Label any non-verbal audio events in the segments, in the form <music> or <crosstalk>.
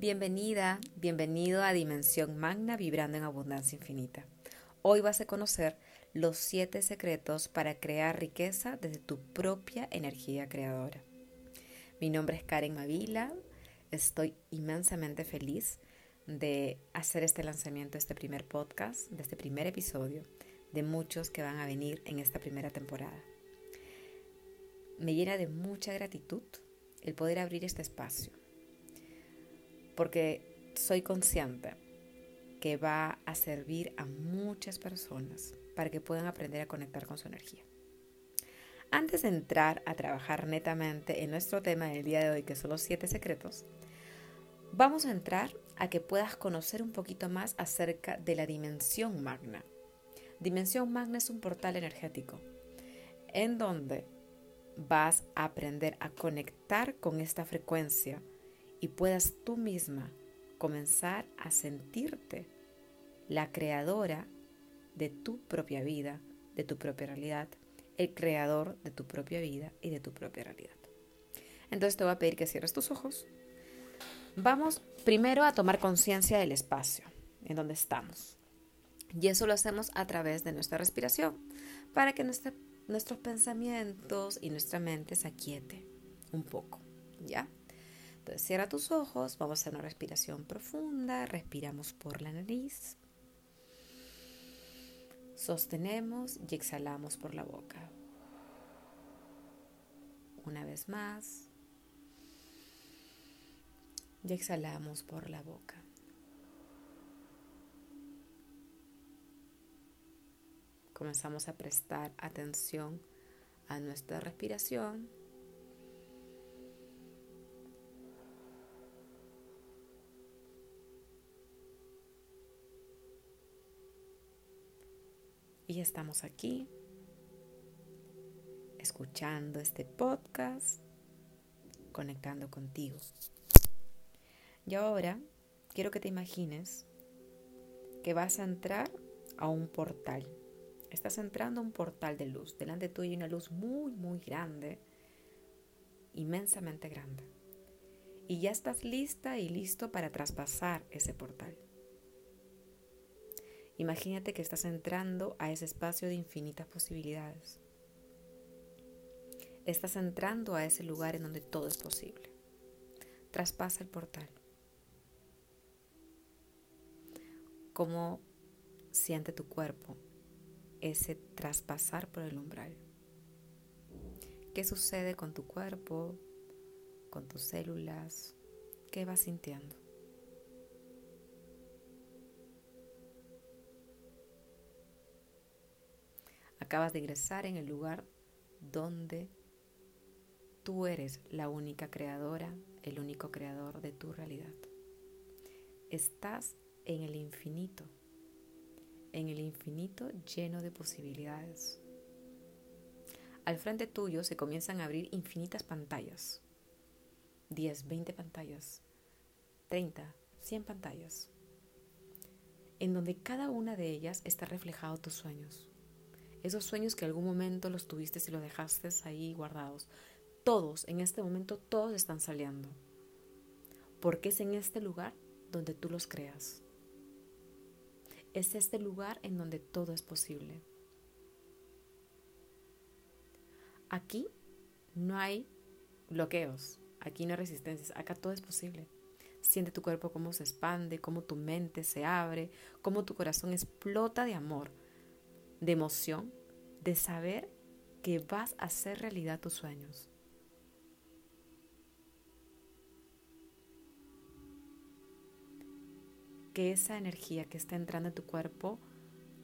Bienvenida, bienvenido a Dimensión Magna Vibrando en Abundancia Infinita. Hoy vas a conocer los siete secretos para crear riqueza desde tu propia energía creadora. Mi nombre es Karen Mavila, estoy inmensamente feliz de hacer este lanzamiento, este primer podcast, de este primer episodio, de muchos que van a venir en esta primera temporada. Me llena de mucha gratitud el poder abrir este espacio porque soy consciente que va a servir a muchas personas para que puedan aprender a conectar con su energía. Antes de entrar a trabajar netamente en nuestro tema del día de hoy, que son los siete secretos, vamos a entrar a que puedas conocer un poquito más acerca de la dimensión magna. Dimensión magna es un portal energético en donde vas a aprender a conectar con esta frecuencia y puedas tú misma comenzar a sentirte la creadora de tu propia vida, de tu propia realidad, el creador de tu propia vida y de tu propia realidad. Entonces te voy a pedir que cierres tus ojos. Vamos primero a tomar conciencia del espacio en donde estamos. Y eso lo hacemos a través de nuestra respiración, para que nuestros pensamientos y nuestra mente se aquiete un poco, ¿ya? Cierra tus ojos, vamos a hacer una respiración profunda, respiramos por la nariz, sostenemos y exhalamos por la boca. Una vez más, y exhalamos por la boca. Comenzamos a prestar atención a nuestra respiración Y estamos aquí escuchando este podcast, conectando contigo. Y ahora quiero que te imagines que vas a entrar a un portal. Estás entrando a un portal de luz. Delante tuyo hay una luz muy, muy grande, inmensamente grande. Y ya estás lista y listo para traspasar ese portal. Imagínate que estás entrando a ese espacio de infinitas posibilidades. Estás entrando a ese lugar en donde todo es posible. Traspasa el portal. ¿Cómo siente tu cuerpo ese traspasar por el umbral? ¿Qué sucede con tu cuerpo, con tus células? ¿Qué vas sintiendo? Acabas de ingresar en el lugar donde tú eres la única creadora, el único creador de tu realidad. Estás en el infinito, en el infinito lleno de posibilidades. Al frente tuyo se comienzan a abrir infinitas pantallas. 10, 20 pantallas, 30, 100 pantallas, en donde cada una de ellas está reflejado tus sueños esos sueños que algún momento los tuviste y los dejaste ahí guardados. Todos, en este momento, todos están saliendo. Porque es en este lugar donde tú los creas. Es este lugar en donde todo es posible. Aquí no hay bloqueos, aquí no hay resistencias, acá todo es posible. Siente tu cuerpo cómo se expande, cómo tu mente se abre, cómo tu corazón explota de amor de emoción, de saber que vas a hacer realidad tus sueños. Que esa energía que está entrando en tu cuerpo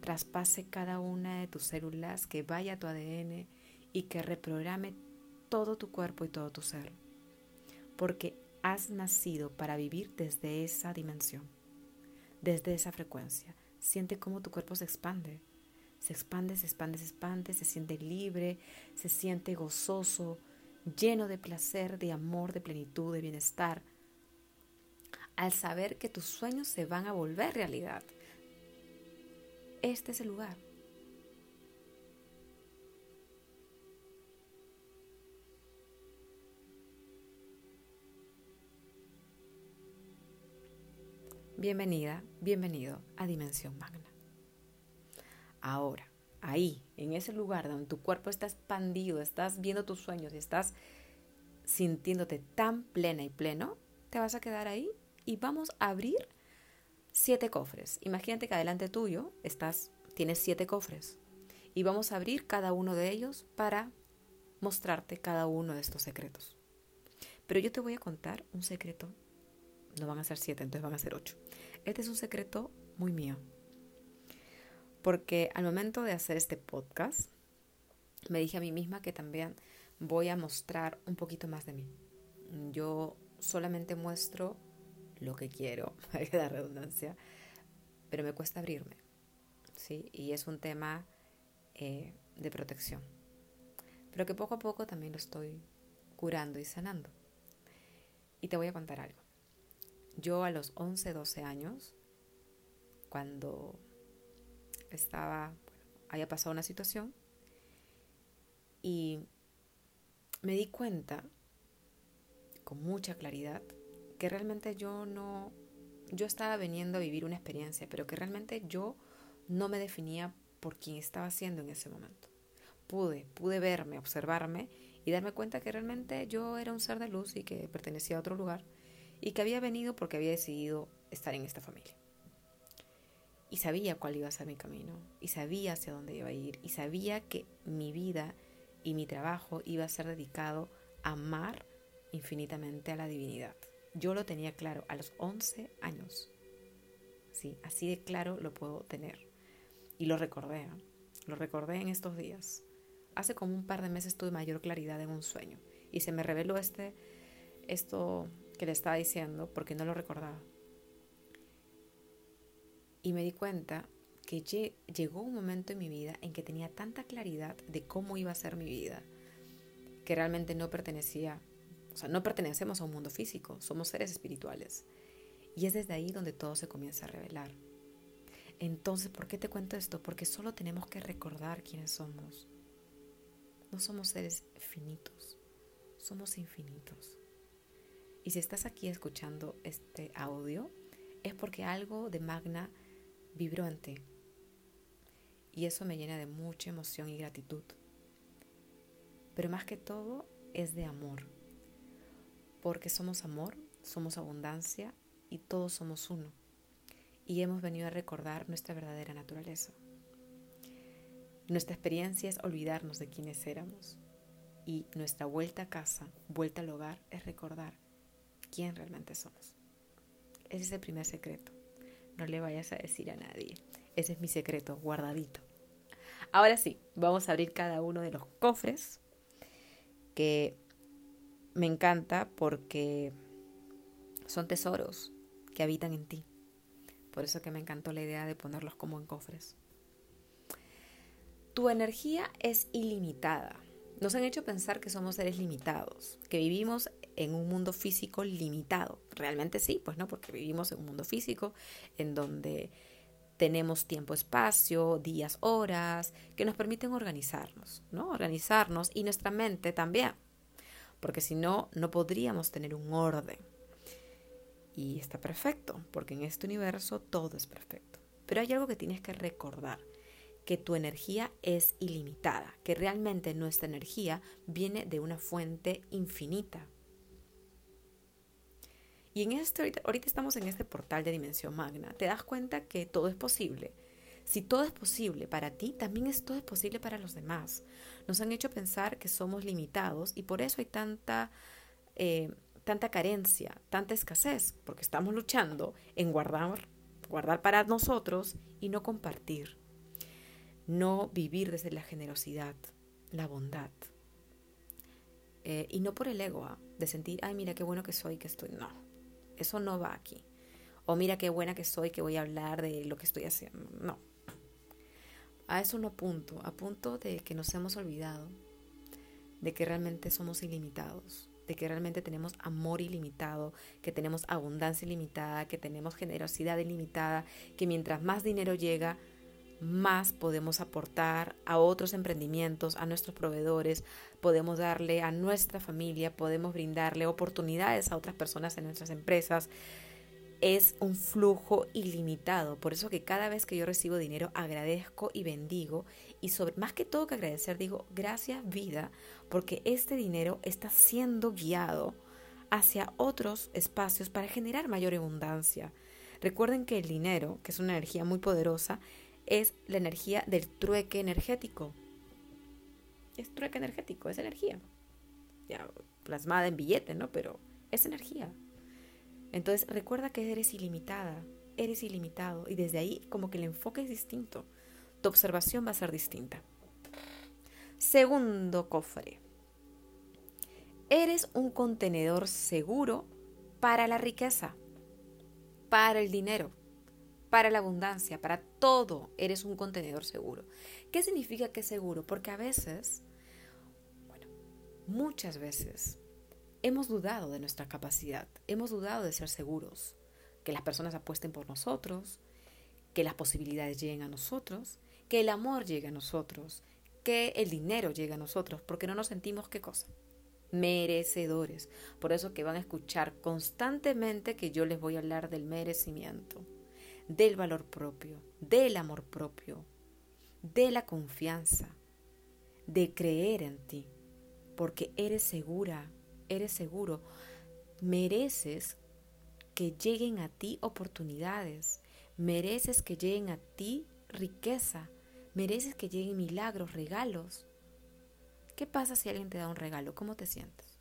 traspase cada una de tus células, que vaya a tu ADN y que reprograme todo tu cuerpo y todo tu ser. Porque has nacido para vivir desde esa dimensión, desde esa frecuencia. Siente cómo tu cuerpo se expande se expande, se expande, se expande, se siente libre, se siente gozoso, lleno de placer, de amor, de plenitud, de bienestar. Al saber que tus sueños se van a volver realidad. Este es el lugar. bienvenida, bienvenido a Dimensión Magna. Ahora, ahí, en ese lugar donde tu cuerpo está expandido, estás viendo tus sueños y estás sintiéndote tan plena y pleno, te vas a quedar ahí y vamos a abrir siete cofres. Imagínate que adelante tuyo estás, tienes siete cofres y vamos a abrir cada uno de ellos para mostrarte cada uno de estos secretos. Pero yo te voy a contar un secreto. No van a ser siete, entonces van a ser ocho. Este es un secreto muy mío porque al momento de hacer este podcast, me dije a mí misma que también voy a mostrar un poquito más de mí. Yo solamente muestro lo que quiero, hay que dar redundancia, pero me cuesta abrirme, ¿sí? Y es un tema eh, de protección, pero que poco a poco también lo estoy curando y sanando. Y te voy a contar algo. Yo a los 11, 12 años, cuando estaba, había pasado una situación y me di cuenta con mucha claridad que realmente yo no, yo estaba veniendo a vivir una experiencia, pero que realmente yo no me definía por quien estaba siendo en ese momento. Pude, pude verme, observarme y darme cuenta que realmente yo era un ser de luz y que pertenecía a otro lugar y que había venido porque había decidido estar en esta familia y sabía cuál iba a ser mi camino y sabía hacia dónde iba a ir y sabía que mi vida y mi trabajo iba a ser dedicado a amar infinitamente a la divinidad. Yo lo tenía claro a los 11 años. Sí, así de claro lo puedo tener. Y lo recordé, lo recordé en estos días. Hace como un par de meses tuve mayor claridad en un sueño y se me reveló este esto que le estaba diciendo porque no lo recordaba. Y me di cuenta que llegó un momento en mi vida en que tenía tanta claridad de cómo iba a ser mi vida, que realmente no pertenecía, o sea, no pertenecemos a un mundo físico, somos seres espirituales. Y es desde ahí donde todo se comienza a revelar. Entonces, ¿por qué te cuento esto? Porque solo tenemos que recordar quiénes somos. No somos seres finitos, somos infinitos. Y si estás aquí escuchando este audio, es porque algo de Magna vibró en ti. Y eso me llena de mucha emoción y gratitud. Pero más que todo es de amor. Porque somos amor, somos abundancia y todos somos uno. Y hemos venido a recordar nuestra verdadera naturaleza. Nuestra experiencia es olvidarnos de quiénes éramos. Y nuestra vuelta a casa, vuelta al hogar, es recordar quién realmente somos. Ese es el primer secreto. No le vayas a decir a nadie. Ese es mi secreto, guardadito. Ahora sí, vamos a abrir cada uno de los cofres que me encanta porque son tesoros que habitan en ti. Por eso que me encantó la idea de ponerlos como en cofres. Tu energía es ilimitada. Nos han hecho pensar que somos seres limitados, que vivimos en un mundo físico limitado. Realmente sí, pues no, porque vivimos en un mundo físico en donde tenemos tiempo, espacio, días, horas, que nos permiten organizarnos, ¿no? Organizarnos y nuestra mente también, porque si no, no podríamos tener un orden. Y está perfecto, porque en este universo todo es perfecto. Pero hay algo que tienes que recordar, que tu energía es ilimitada, que realmente nuestra energía viene de una fuente infinita, y en este, ahorita, estamos en este portal de dimensión magna, te das cuenta que todo es posible. Si todo es posible para ti, también es todo es posible para los demás. Nos han hecho pensar que somos limitados y por eso hay tanta, eh, tanta carencia, tanta escasez, porque estamos luchando en guardar, guardar para nosotros y no compartir. No vivir desde la generosidad, la bondad. Eh, y no por el ego, ¿ah? de sentir, ay, mira qué bueno que soy, que estoy. No, eso no va aquí. O mira qué buena que soy que voy a hablar de lo que estoy haciendo. No. A eso no apunto. Apunto de que nos hemos olvidado de que realmente somos ilimitados, de que realmente tenemos amor ilimitado, que tenemos abundancia ilimitada, que tenemos generosidad ilimitada, que mientras más dinero llega, más podemos aportar a otros emprendimientos, a nuestros proveedores, podemos darle a nuestra familia, podemos brindarle oportunidades a otras personas en nuestras empresas. es un flujo ilimitado. Por eso que cada vez que yo recibo dinero agradezco y bendigo. Y sobre, más que todo que agradecer, digo, gracias vida, porque este dinero está siendo guiado hacia otros espacios para generar mayor abundancia. Recuerden que el dinero, que es una energía muy poderosa, es la energía del trueque energético. Es trueque energético, es energía. Ya plasmada en billete, ¿no? Pero es energía. Entonces recuerda que eres ilimitada, eres ilimitado y desde ahí como que el enfoque es distinto. Tu observación va a ser distinta. Segundo cofre. Eres un contenedor seguro para la riqueza, para el dinero, para la abundancia, para todo. Eres un contenedor seguro. ¿Qué significa que es seguro? Porque a veces, muchas veces hemos dudado de nuestra capacidad, hemos dudado de ser seguros, que las personas apuesten por nosotros, que las posibilidades lleguen a nosotros, que el amor llegue a nosotros, que el dinero llegue a nosotros, porque no nos sentimos qué cosa merecedores. Por eso que van a escuchar constantemente que yo les voy a hablar del merecimiento, del valor propio, del amor propio, de la confianza, de creer en ti, porque eres segura, eres seguro, mereces que lleguen a ti oportunidades, mereces que lleguen a ti riqueza, mereces que lleguen milagros, regalos. ¿Qué pasa si alguien te da un regalo? ¿Cómo te sientes?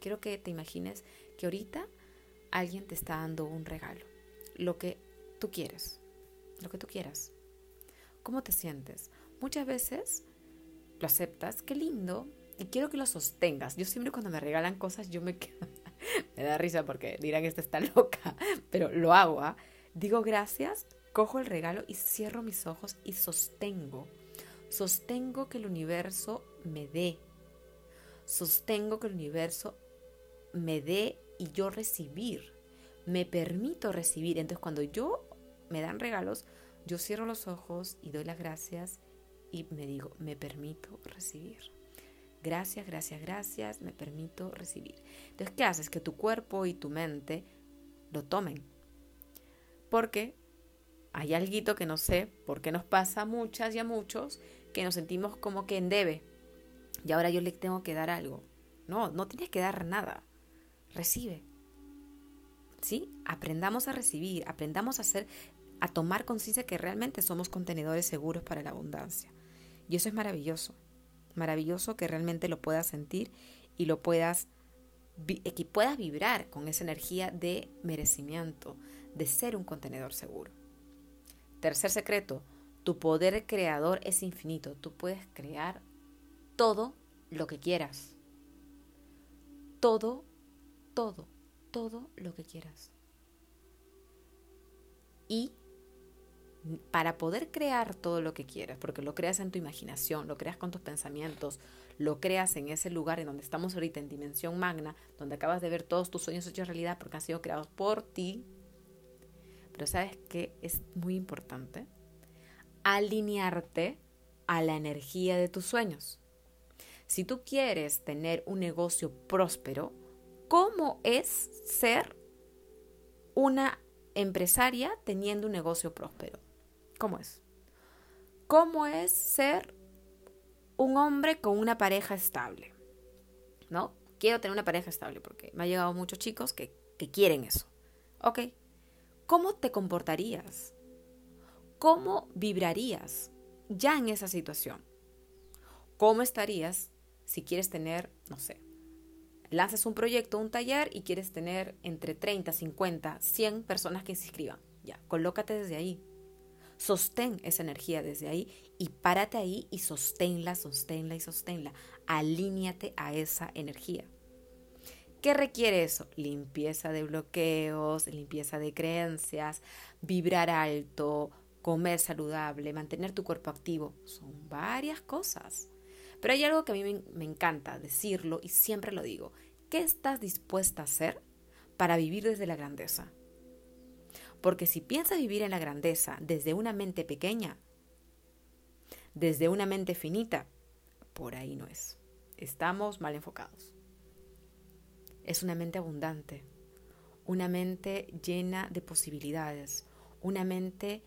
Quiero que te imagines que ahorita alguien te está dando un regalo, lo que tú quieres, lo que tú quieras. ¿Cómo te sientes? Muchas veces lo aceptas, qué lindo, y quiero que lo sostengas. Yo siempre cuando me regalan cosas, yo me <laughs> me da risa porque dirán que esta está loca, <laughs> pero lo hago, ¿ah? Digo gracias, cojo el regalo y cierro mis ojos y sostengo. Sostengo que el universo me dé. Sostengo que el universo me dé y yo recibir. Me permito recibir. Entonces cuando yo me dan regalos, yo cierro los ojos y doy las gracias y me digo, me permito recibir. Gracias, gracias, gracias, me permito recibir. Entonces, ¿qué haces? Que tu cuerpo y tu mente lo tomen. Porque hay algo que no sé por qué nos pasa a muchas y a muchos que nos sentimos como que en debe. Y ahora yo le tengo que dar algo. No, no tienes que dar nada. Recibe. ¿Sí? Aprendamos a recibir, aprendamos a hacer, a tomar conciencia que realmente somos contenedores seguros para la abundancia. Y eso es maravilloso, maravilloso que realmente lo puedas sentir y lo puedas, que puedas vibrar con esa energía de merecimiento, de ser un contenedor seguro. Tercer secreto, tu poder creador es infinito. Tú puedes crear todo lo que quieras. Todo, todo, todo lo que quieras. Y para poder crear todo lo que quieras, porque lo creas en tu imaginación, lo creas con tus pensamientos, lo creas en ese lugar en donde estamos ahorita en dimensión magna, donde acabas de ver todos tus sueños hechos realidad porque han sido creados por ti. Pero sabes que es muy importante alinearte a la energía de tus sueños. Si tú quieres tener un negocio próspero, ¿cómo es ser una empresaria teniendo un negocio próspero? ¿Cómo es? ¿Cómo es ser un hombre con una pareja estable? ¿No? Quiero tener una pareja estable porque me ha llegado muchos chicos que, que quieren eso. Ok. ¿Cómo te comportarías? ¿Cómo vibrarías ya en esa situación? ¿Cómo estarías si quieres tener, no sé, lanzas un proyecto, un taller y quieres tener entre 30, 50, 100 personas que se inscriban? Ya, colócate desde ahí. Sostén esa energía desde ahí y párate ahí y sosténla, sosténla y sosténla. Alíñate a esa energía. ¿Qué requiere eso? Limpieza de bloqueos, limpieza de creencias, vibrar alto, comer saludable, mantener tu cuerpo activo. Son varias cosas. Pero hay algo que a mí me, encanta decirlo y siempre lo digo. ¿Qué estás dispuesta a hacer para vivir desde la grandeza? Porque si piensas vivir en la grandeza desde una mente pequeña, desde una mente finita, por ahí no es. Estamos mal enfocados. es una mente abundante, una mente llena de posibilidades, una mente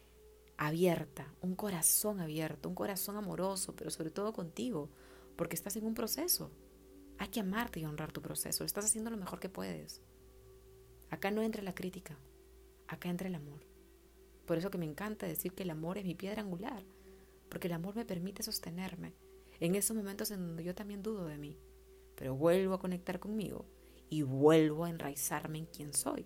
abierta, un corazón abierto, un corazón amoroso, pero sobre todo contigo, porque estás en un proceso. Hay que amarte y honrar tu proceso. Estás haciendo lo mejor que puedes. Acá no entra la crítica, acá entra el amor. Por eso que me encanta decir que el amor es mi piedra angular, porque el amor me permite sostenerme en esos momentos en donde yo también dudo de mí, pero vuelvo a conectar conmigo y vuelvo a enraizarme en quién soy.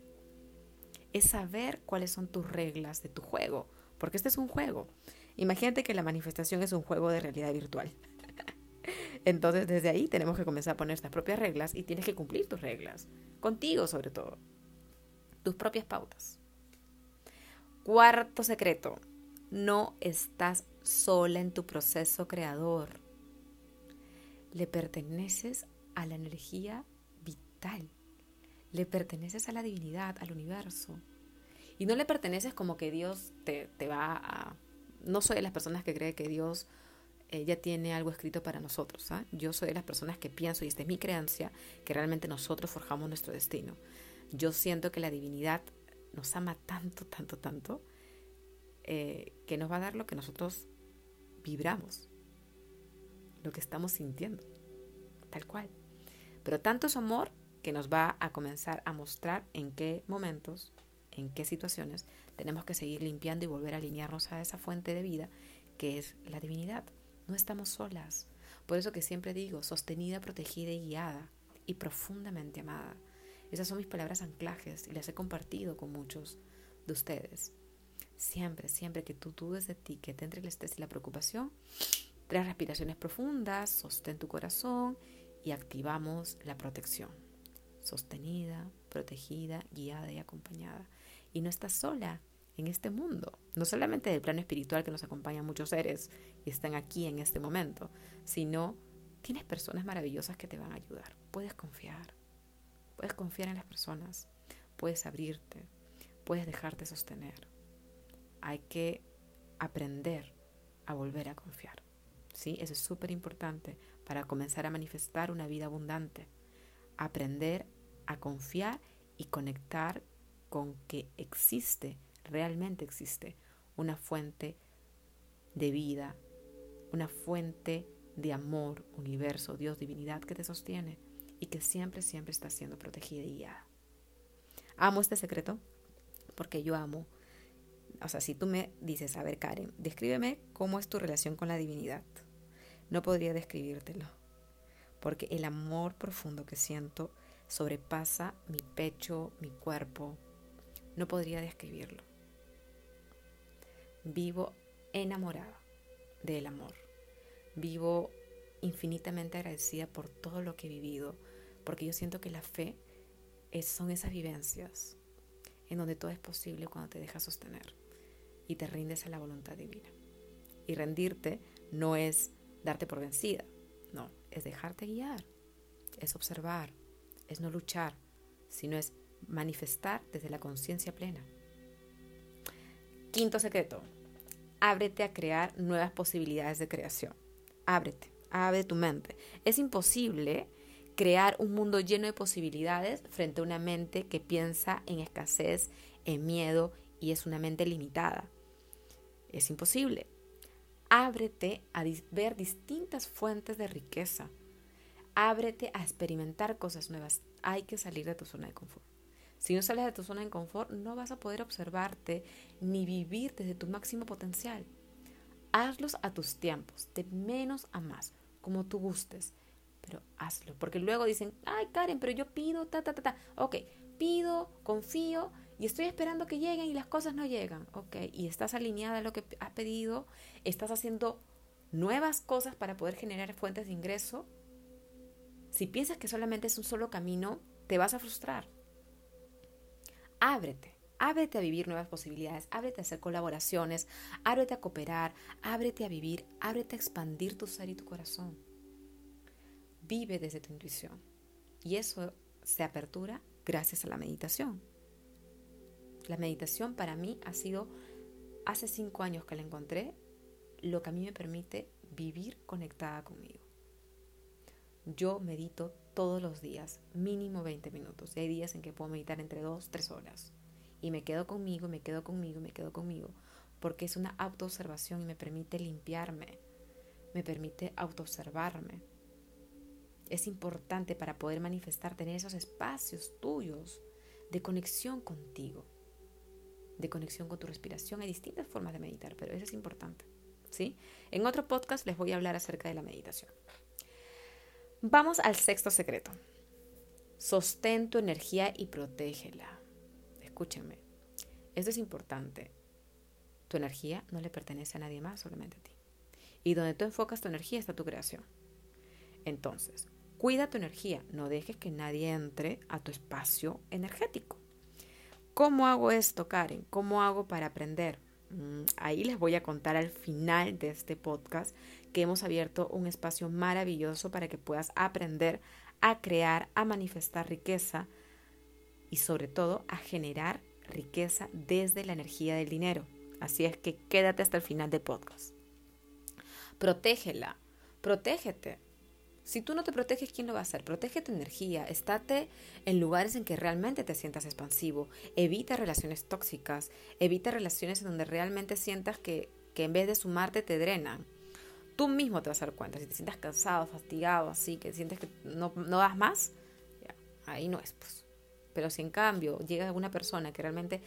Es saber cuáles son tus reglas de tu juego, porque este es un juego. Imagínate que la manifestación es un juego de realidad virtual. <laughs> Entonces desde ahí tenemos que comenzar a poner nuestras propias reglas y tienes que cumplir tus reglas, contigo sobre todo, tus propias pautas. Cuarto secreto, no estás sola en tu proceso creador. Le perteneces a la energía vital. Le perteneces a la divinidad, al universo. Y no le perteneces como que Dios te, va a... No soy de las personas que cree que Dios eh, ya tiene algo escrito para nosotros. ¿ah? Yo soy de las personas que pienso, y esta es mi creencia, que realmente nosotros forjamos nuestro destino. Yo siento que la divinidad nos ama tanto, tanto, tanto, eh, que nos va a dar lo que nosotros vibramos, lo que estamos sintiendo, tal cual. Pero tanto es amor que nos va a comenzar a mostrar en qué momentos, en qué situaciones tenemos que seguir limpiando y volver a alinearnos a esa fuente de vida que es la divinidad. No estamos solas. Por eso que siempre digo, sostenida, protegida y guiada y profundamente amada. Esas son mis palabras anclajes y las he compartido con muchos de ustedes. Siempre, siempre que tú dudes de ti, que te entre el estrés y la preocupación, tres respiraciones profundas, sostén tu corazón y activamos la protección. Sostenida, protegida, guiada y acompañada. Y no estás sola en este mundo, no solamente del plano espiritual que nos acompañan muchos seres y están aquí en este momento, sino tienes personas maravillosas que te van a ayudar. Puedes confiar. Puedes confiar en las personas, puedes abrirte, puedes dejarte sostener. Hay que aprender a volver a confiar. ¿Sí? Eso es súper importante para comenzar a manifestar una vida abundante. Aprender a confiar y conectar con que existe, realmente existe, una fuente de vida, una fuente de amor, universo, Dios, divinidad que te sostiene y que siempre, siempre está siendo protegida y guiada. Amo este secreto porque yo amo. O sea, si tú me dices, a ver, Karen, descríbeme cómo es tu relación con la divinidad. No podría describírtelo, porque el amor profundo que siento sobrepasa mi pecho, mi cuerpo. No podría describirlo. Vivo enamorada del amor. Vivo infinitamente agradecida por todo lo que he vivido, porque yo siento que la fe es, son esas vivencias en donde todo es posible cuando te dejas sostener y te rindes a la voluntad divina. Y rendirte no es darte por vencida, no, es dejarte guiar, es observar, es no luchar, sino es manifestar desde la conciencia plena. Quinto secreto, ábrete a crear nuevas posibilidades de creación. Ábrete abre tu mente. Es imposible crear un mundo lleno de posibilidades frente a una mente que piensa en escasez, en miedo y es una mente limitada. Es imposible. Ábrete a ver distintas fuentes de riqueza. Ábrete a experimentar cosas nuevas. Hay que salir de tu zona de confort. Si no sales de tu zona de confort, no vas a poder observarte ni vivir desde tu máximo potencial. Hazlos a tus tiempos, de menos a más, como tú gustes, pero hazlo. Porque luego dicen, ay Karen, pero yo pido, ta, ta, ta, ta. Ok, pido, confío y estoy esperando que lleguen y las cosas no llegan. Ok, y estás alineada a lo que has pedido, estás haciendo nuevas cosas para poder generar fuentes de ingreso. Si piensas que solamente es un solo camino, te vas a frustrar. Ábrete. Ábrete a vivir nuevas posibilidades, ábrete a hacer colaboraciones, ábrete a cooperar, ábrete a vivir, ábrete a expandir tu ser y tu corazón. Vive desde tu intuición. Y eso se apertura gracias a la meditación. La meditación para mí ha sido, hace cinco años que la encontré, lo que a mí me permite vivir conectada conmigo. Yo medito todos los días, mínimo 20 minutos. Y hay días en que puedo meditar entre 2, 3 horas. Y me quedo conmigo, me quedo conmigo, me quedo conmigo. Porque es una autoobservación y me permite limpiarme. Me permite autoobservarme. Es importante para poder manifestar, tener esos espacios tuyos de conexión contigo, de conexión con tu respiración. Hay distintas formas de meditar, pero eso es importante. ¿sí? En otro podcast les voy a hablar acerca de la meditación. Vamos al sexto secreto. Sostén tu energía y protégela. Escúchenme, esto es importante. Tu energía no le pertenece a nadie más, solamente a ti. Y donde tú enfocas tu energía está tu creación. Entonces, cuida tu energía, no dejes que nadie entre a tu espacio energético. ¿Cómo hago esto, Karen? ¿Cómo hago para aprender? Mm, ahí les voy a contar al final de este podcast que hemos abierto un espacio maravilloso para que puedas aprender a crear, a manifestar riqueza y sobre todo a generar riqueza desde la energía del dinero. Así es que quédate hasta el final del podcast. Protégela, protégete. Si tú no te proteges, ¿quién lo va a hacer? Protege tu energía, estate en lugares en que realmente te sientas expansivo, evita relaciones tóxicas, evita relaciones en donde realmente sientas que, que en vez de sumarte te drenan tú mismo te vas a dar cuenta. Si te sientas cansado, fastigado, así, que sientes que no, no das más, ahí no es, pues. Pero si en cambio llega alguna persona que realmente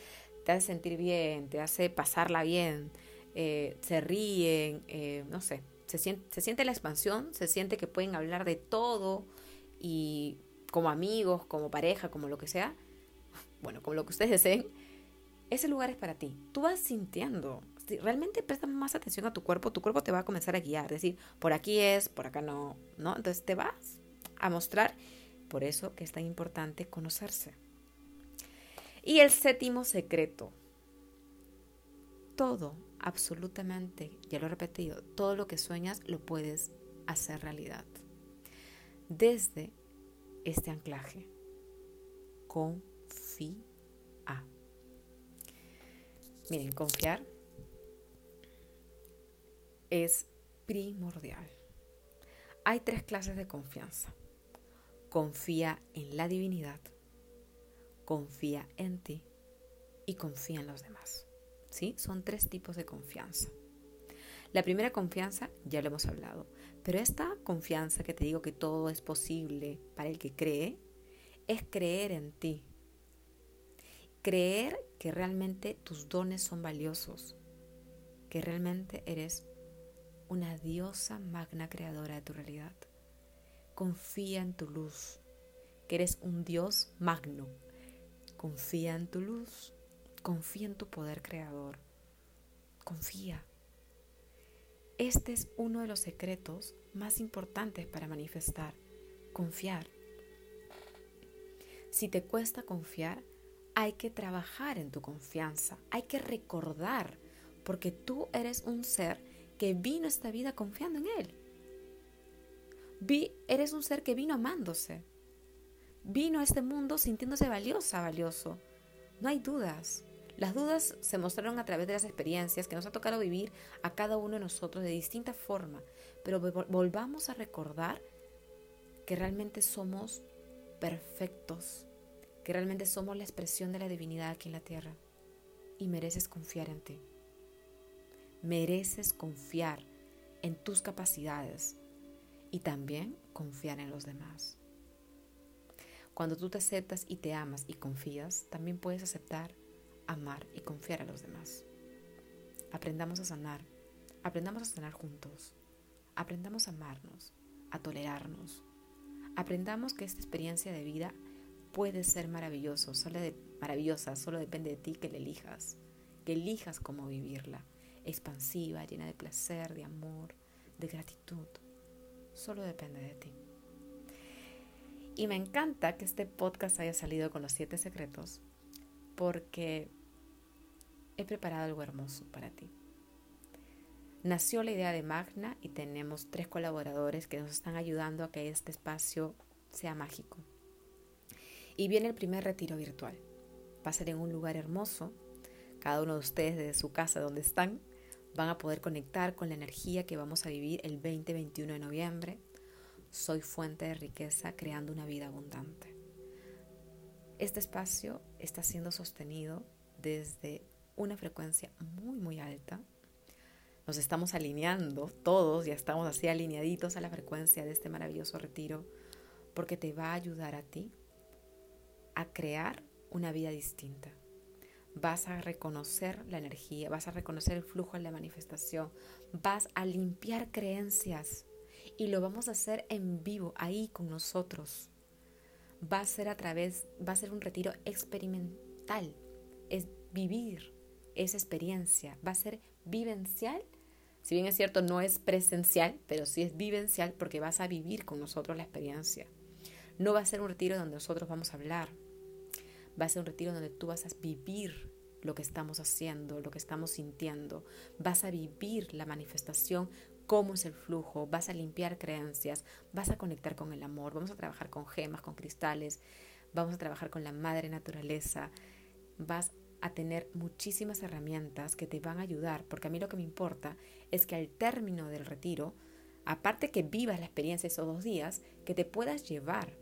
te hace sentir bien, te hace pasarla bien, eh, se ríen, eh, no sé, se siente, se siente la expansión, se siente que pueden hablar de todo y como amigos, como pareja, como lo que sea, <laughs> bueno, como lo que ustedes deseen, ese lugar es para ti. Tú vas sintiendo, si realmente prestas más atención a tu cuerpo, tu cuerpo te va a comenzar a guiar, decir, por aquí es, por acá no, ¿no? Entonces te vas a mostrar, por eso que es tan importante conocerse. Y el séptimo secreto, todo, absolutamente, ya lo he repetido, todo lo que sueñas lo puedes hacer realidad. Desde este anclaje, confía. Miren, confiar es primordial. Hay tres clases de confianza. Confía en la divinidad, confía en ti y confía en los demás. ¿Sí? Son tres tipos de confianza. La primera confianza ya lo hemos hablado, pero esta confianza que te digo que todo es posible para el que cree, es creer en ti. Creer que realmente tus dones son valiosos, que realmente eres una diosa magna creadora de tu realidad. Confía en tu luz, que eres un Dios magno. Confía en tu luz, confía en tu poder creador. Confía. Este es uno de los secretos más importantes para manifestar, confiar. Si te cuesta confiar, hay que trabajar en tu confianza, hay que recordar, porque tú eres un ser que vino a esta vida confiando en Él. Vi, eres un ser que vino amándose. Vino a este mundo sintiéndose valiosa, valioso. No hay dudas. Las dudas se mostraron a través de las experiencias que nos ha tocado vivir a cada uno de nosotros de distinta forma. Pero volvamos a recordar que realmente somos perfectos, que realmente somos la expresión de la divinidad aquí en la tierra y mereces confiar en ti. Mereces confiar en tus capacidades y también confiar en los demás. Cuando tú te aceptas y te amas y confías, también puedes aceptar, amar y confiar a los demás. Aprendamos a sanar, aprendamos a sanar juntos, aprendamos a amarnos, a tolerarnos, aprendamos que esta experiencia de vida puede ser maravillosa, solo depende de ti que la elijas, que elijas cómo vivirla expansiva, llena de placer, de amor, de gratitud. Solo depende de ti. Y me encanta que este podcast haya salido con los siete secretos porque he preparado algo hermoso para ti. Nació la idea de Magna y tenemos tres colaboradores que nos están ayudando a que este espacio sea mágico. Y viene el primer retiro virtual. Va a ser en un lugar hermoso. Cada uno de ustedes desde su casa donde están van a poder conectar con la energía que vamos a vivir el 20-21 de noviembre, soy fuente de riqueza creando una vida abundante. Este espacio está siendo sostenido desde una frecuencia muy, muy alta. Nos estamos alineando todos, ya estamos así alineaditos a la frecuencia de este maravilloso retiro, porque te va a ayudar a ti a crear una vida distinta. Vas a reconocer la energía, vas a reconocer el flujo de la manifestación, vas a limpiar creencias y lo vamos a hacer en vivo, ahí con nosotros. Va a ser a través, va a ser un retiro experimental, es vivir esa experiencia, va a ser vivencial. Si bien es cierto, no es presencial, pero sí es vivencial porque vas a vivir con nosotros la experiencia. No va a ser un retiro donde nosotros vamos a hablar. Va a ser un retiro donde tú vas a vivir lo que estamos haciendo, lo que estamos sintiendo. Vas a vivir la manifestación cómo es el flujo, vas a limpiar creencias, vas a conectar con el amor, vamos a trabajar con gemas, con cristales, vamos a trabajar con la madre naturaleza, vas a tener muchísimas herramientas que te van a ayudar, porque a mí lo que me importa es que al término del retiro, aparte que vivas la experiencia esos dos días, que te puedas llevar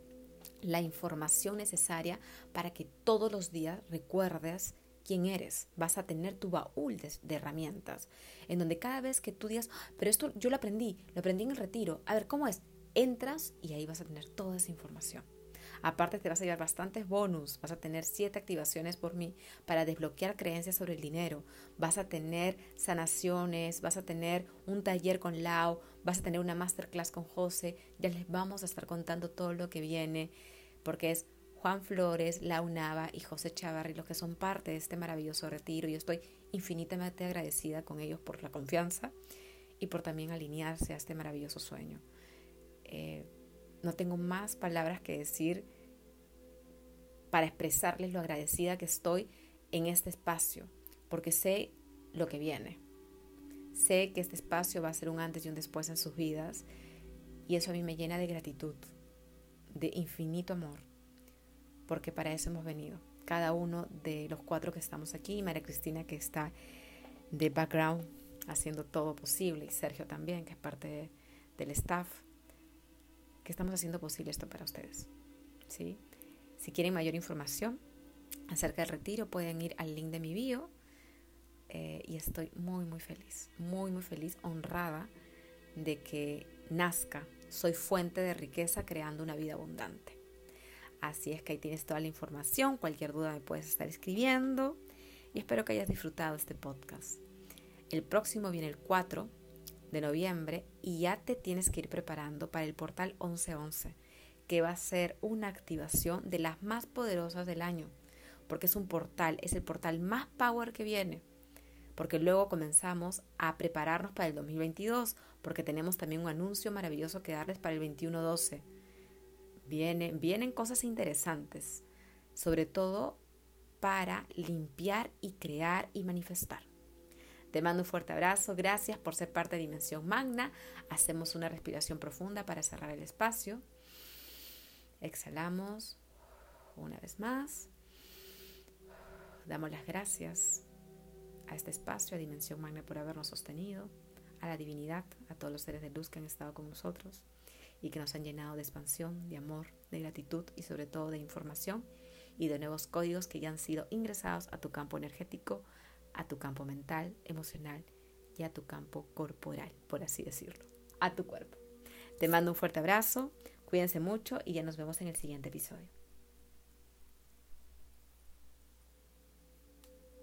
la información necesaria para que todos los días recuerdes quién eres, vas a tener tu baúl de, herramientas, en donde cada vez que tú digas, ah, pero esto yo lo aprendí, lo aprendí en el retiro, a ver, ¿cómo es? Entras y ahí vas a tener toda esa información. Aparte te vas a llevar bastantes bonus, vas a tener siete activaciones por mí para desbloquear creencias sobre el dinero, vas a tener sanaciones, vas a tener un taller con Lau, vas a tener una masterclass con José, ya les vamos a estar contando todo lo que viene, porque es Juan Flores, Lau Nava y José Chavarri, los que son parte de este maravilloso retiro. Yo estoy infinitamente agradecida con ellos por la confianza y por también alinearse a este maravilloso sueño. Eh, no tengo más palabras que decir para expresarles lo agradecida que estoy en este espacio, porque sé lo que viene. Sé que este espacio va a ser un antes y un después en sus vidas y eso a mí me llena de gratitud, de infinito amor porque para eso hemos venido. Cada uno de los cuatro que estamos aquí, María Cristina que está de background haciendo todo posible, y Sergio también, que es parte del staff, que estamos haciendo posible esto para ustedes. ¿sí? Si quieren mayor información acerca del retiro, pueden ir al link de mi bio. Eh, y estoy muy, muy feliz, muy, muy feliz, honrada de que nazca. Soy fuente de riqueza creando una vida abundante. Así es que ahí tienes toda la información. Cualquier duda me puedes estar escribiendo. Y espero que hayas disfrutado este podcast. El próximo viene el 4 de noviembre y ya te tienes que ir preparando para el portal 1111, que va a ser una activación de las más poderosas del año. Porque es un portal, es el portal más power que viene. Porque luego comenzamos a prepararnos para el 2022, porque tenemos también un anuncio maravilloso que darles para el 2112 Vienen, vienen cosas interesantes, sobre todo para limpiar y crear y manifestar. Te mando un fuerte abrazo, gracias por ser parte de Dimensión Magna. Hacemos una respiración profunda para cerrar el espacio. Exhalamos una vez más. Damos las gracias a este espacio, a Dimensión Magna por habernos sostenido, a la divinidad, a todos los seres de luz que han estado con nosotros y que nos han llenado de expansión, de amor, de gratitud y sobre todo de información y de nuevos códigos que ya han sido ingresados a tu campo energético, a tu campo mental, emocional y a tu campo corporal, por así decirlo, a tu cuerpo. Te mando un fuerte abrazo, cuídense mucho y ya nos vemos en el siguiente episodio.